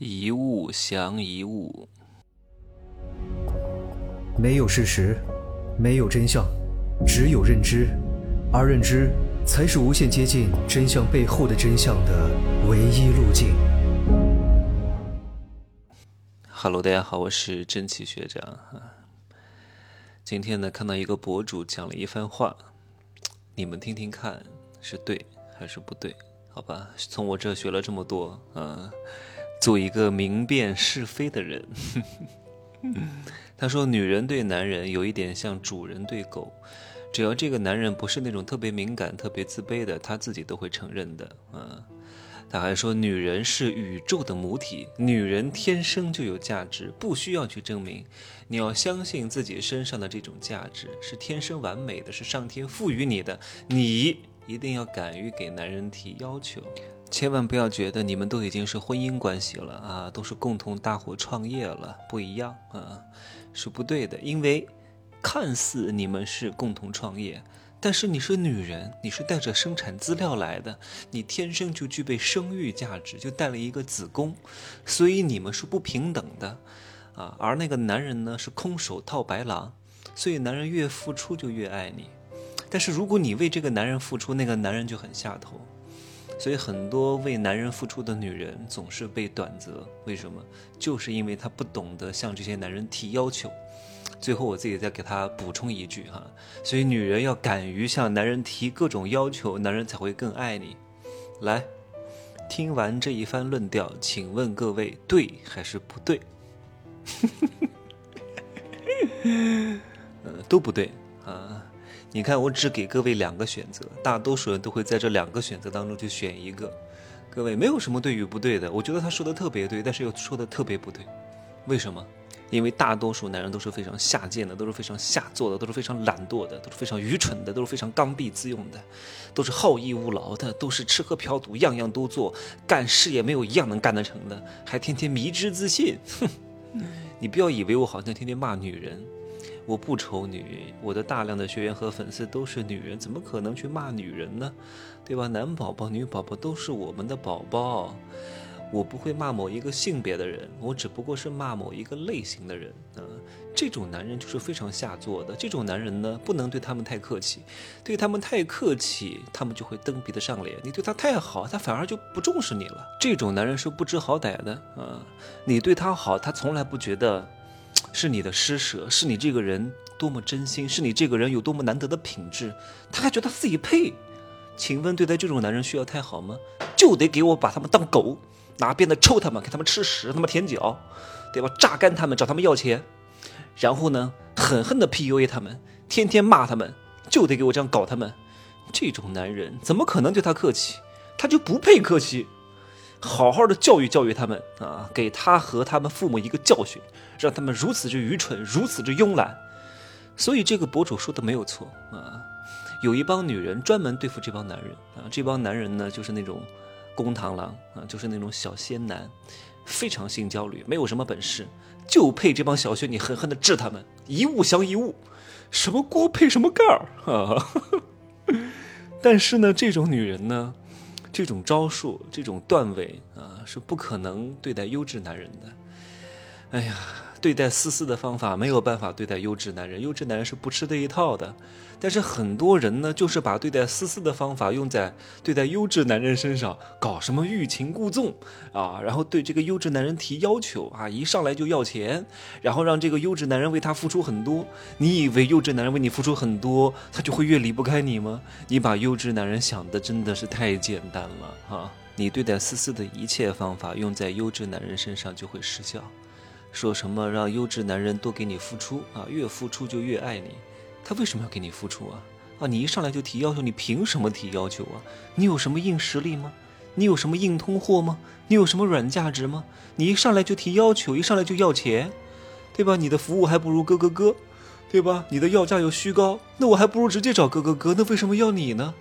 一物降一物，没有事实，没有真相，只有认知，而认知才是无限接近真相背后的真相的唯一路径。Hello，大家好，我是真奇学长。今天呢，看到一个博主讲了一番话，你们听听看，是对还是不对？好吧，从我这学了这么多，嗯。做一个明辨是非的人。他说：“女人对男人有一点像主人对狗，只要这个男人不是那种特别敏感、特别自卑的，他自己都会承认的。”嗯，他还说：“女人是宇宙的母体，女人天生就有价值，不需要去证明。你要相信自己身上的这种价值是天生完美的，是上天赋予你的。你一定要敢于给男人提要求。”千万不要觉得你们都已经是婚姻关系了啊，都是共同大伙创业了，不一样啊，是不对的。因为看似你们是共同创业，但是你是女人，你是带着生产资料来的，你天生就具备生育价值，就带了一个子宫，所以你们是不平等的啊。而那个男人呢，是空手套白狼，所以男人越付出就越爱你。但是如果你为这个男人付出，那个男人就很下头。所以很多为男人付出的女人总是被短责，为什么？就是因为她不懂得向这些男人提要求。最后我自己再给她补充一句哈，所以女人要敢于向男人提各种要求，男人才会更爱你。来，听完这一番论调，请问各位对还是不对？呃，都不对啊。你看，我只给各位两个选择，大多数人都会在这两个选择当中去选一个。各位没有什么对与不对的，我觉得他说的特别对，但是又说的特别不对。为什么？因为大多数男人都是非常下贱的，都是非常下作的，都是非常懒惰的，都是非常愚蠢的，都是非常刚愎自用的，都是好逸恶劳的，都是吃喝嫖赌样样都做，干事业没有一样能干得成的，还天天迷之自信。哼，你不要以为我好像天天骂女人。我不丑女，我的大量的学员和粉丝都是女人，怎么可能去骂女人呢？对吧？男宝宝、女宝宝都是我们的宝宝，我不会骂某一个性别的人，我只不过是骂某一个类型的人啊。这种男人就是非常下作的，这种男人呢，不能对他们太客气，对他们太客气，他们就会蹬鼻子上脸；你对他太好，他反而就不重视你了。这种男人是不知好歹的啊！你对他好，他从来不觉得。是你的施舍，是你这个人多么真心，是你这个人有多么难得的品质，他还觉得自己配。请问对待这种男人需要太好吗？就得给我把他们当狗，拿鞭子抽他们，给他们吃屎，他们舔脚，对吧？榨干他们，找他们要钱，然后呢，狠狠的 PUA 他们，天天骂他们，就得给我这样搞他们。这种男人怎么可能对他客气？他就不配客气。好好的教育教育他们啊，给他和他们父母一个教训，让他们如此之愚蠢，如此之慵懒。所以这个博主说的没有错啊，有一帮女人专门对付这帮男人啊，这帮男人呢就是那种公螳螂啊，就是那种小仙男，非常性焦虑，没有什么本事，就配这帮小仙女狠狠的治他们，一物降一物，什么锅配什么盖儿啊。但是呢，这种女人呢。这种招数，这种段位啊，是不可能对待优质男人的。哎呀。对待思思的方法没有办法对待优质男人，优质男人是不吃这一套的。但是很多人呢，就是把对待思思的方法用在对待优质男人身上，搞什么欲擒故纵啊，然后对这个优质男人提要求啊，一上来就要钱，然后让这个优质男人为他付出很多。你以为优质男人为你付出很多，他就会越离不开你吗？你把优质男人想的真的是太简单了啊！你对待思思的一切方法用在优质男人身上就会失效。说什么让优质男人多给你付出啊？越付出就越爱你，他为什么要给你付出啊？啊，你一上来就提要求，你凭什么提要求啊？你有什么硬实力吗？你有什么硬通货吗？你有什么软价值吗？你一上来就提要求，一上来就要钱，对吧？你的服务还不如哥哥哥，对吧？你的要价又虚高，那我还不如直接找哥哥哥，那为什么要你呢？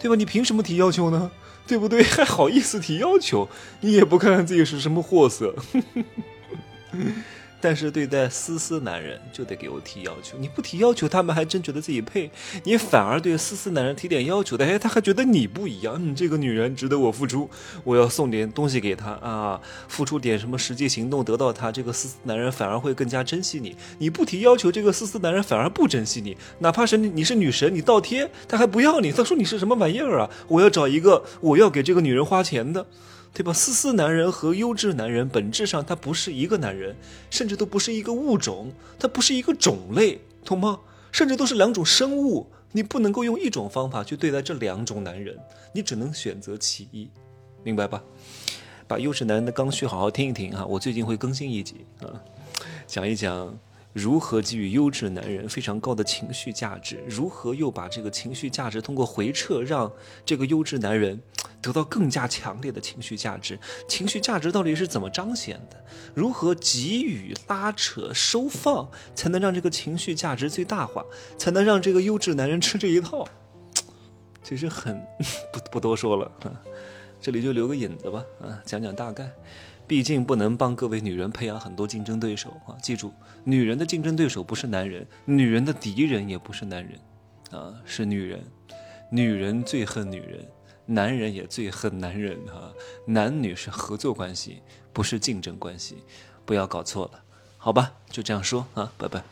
对吧？你凭什么提要求呢？对不对？还好意思提要求？你也不看看自己是什么货色。但是对待思思男人就得给我提要求，你不提要求，他们还真觉得自己配；你反而对思思男人提点要求的，哎，他还觉得你不一样。嗯，这个女人值得我付出，我要送点东西给她啊，付出点什么实际行动得到她，这个思思男人反而会更加珍惜你。你不提要求，这个思思男人反而不珍惜你，哪怕是你是女神，你倒贴他还不要你，他说你是什么玩意儿啊？我要找一个我要给这个女人花钱的。对吧？思思男人和优质男人本质上他不是一个男人，甚至都不是一个物种，他不是一个种类，懂吗？甚至都是两种生物。你不能够用一种方法去对待这两种男人，你只能选择其一，明白吧？把优质男人的刚需好好听一听哈，我最近会更新一集啊，讲一讲。如何给予优质男人非常高的情绪价值？如何又把这个情绪价值通过回撤，让这个优质男人得到更加强烈的情绪价值？情绪价值到底是怎么彰显的？如何给予、拉扯、收放，才能让这个情绪价值最大化？才能让这个优质男人吃这一套？其实很 不不多说了，这里就留个引子吧，啊，讲讲大概。毕竟不能帮各位女人培养很多竞争对手啊！记住，女人的竞争对手不是男人，女人的敌人也不是男人，啊，是女人。女人最恨女人，男人也最恨男人啊！男女是合作关系，不是竞争关系，不要搞错了，好吧？就这样说啊，拜拜。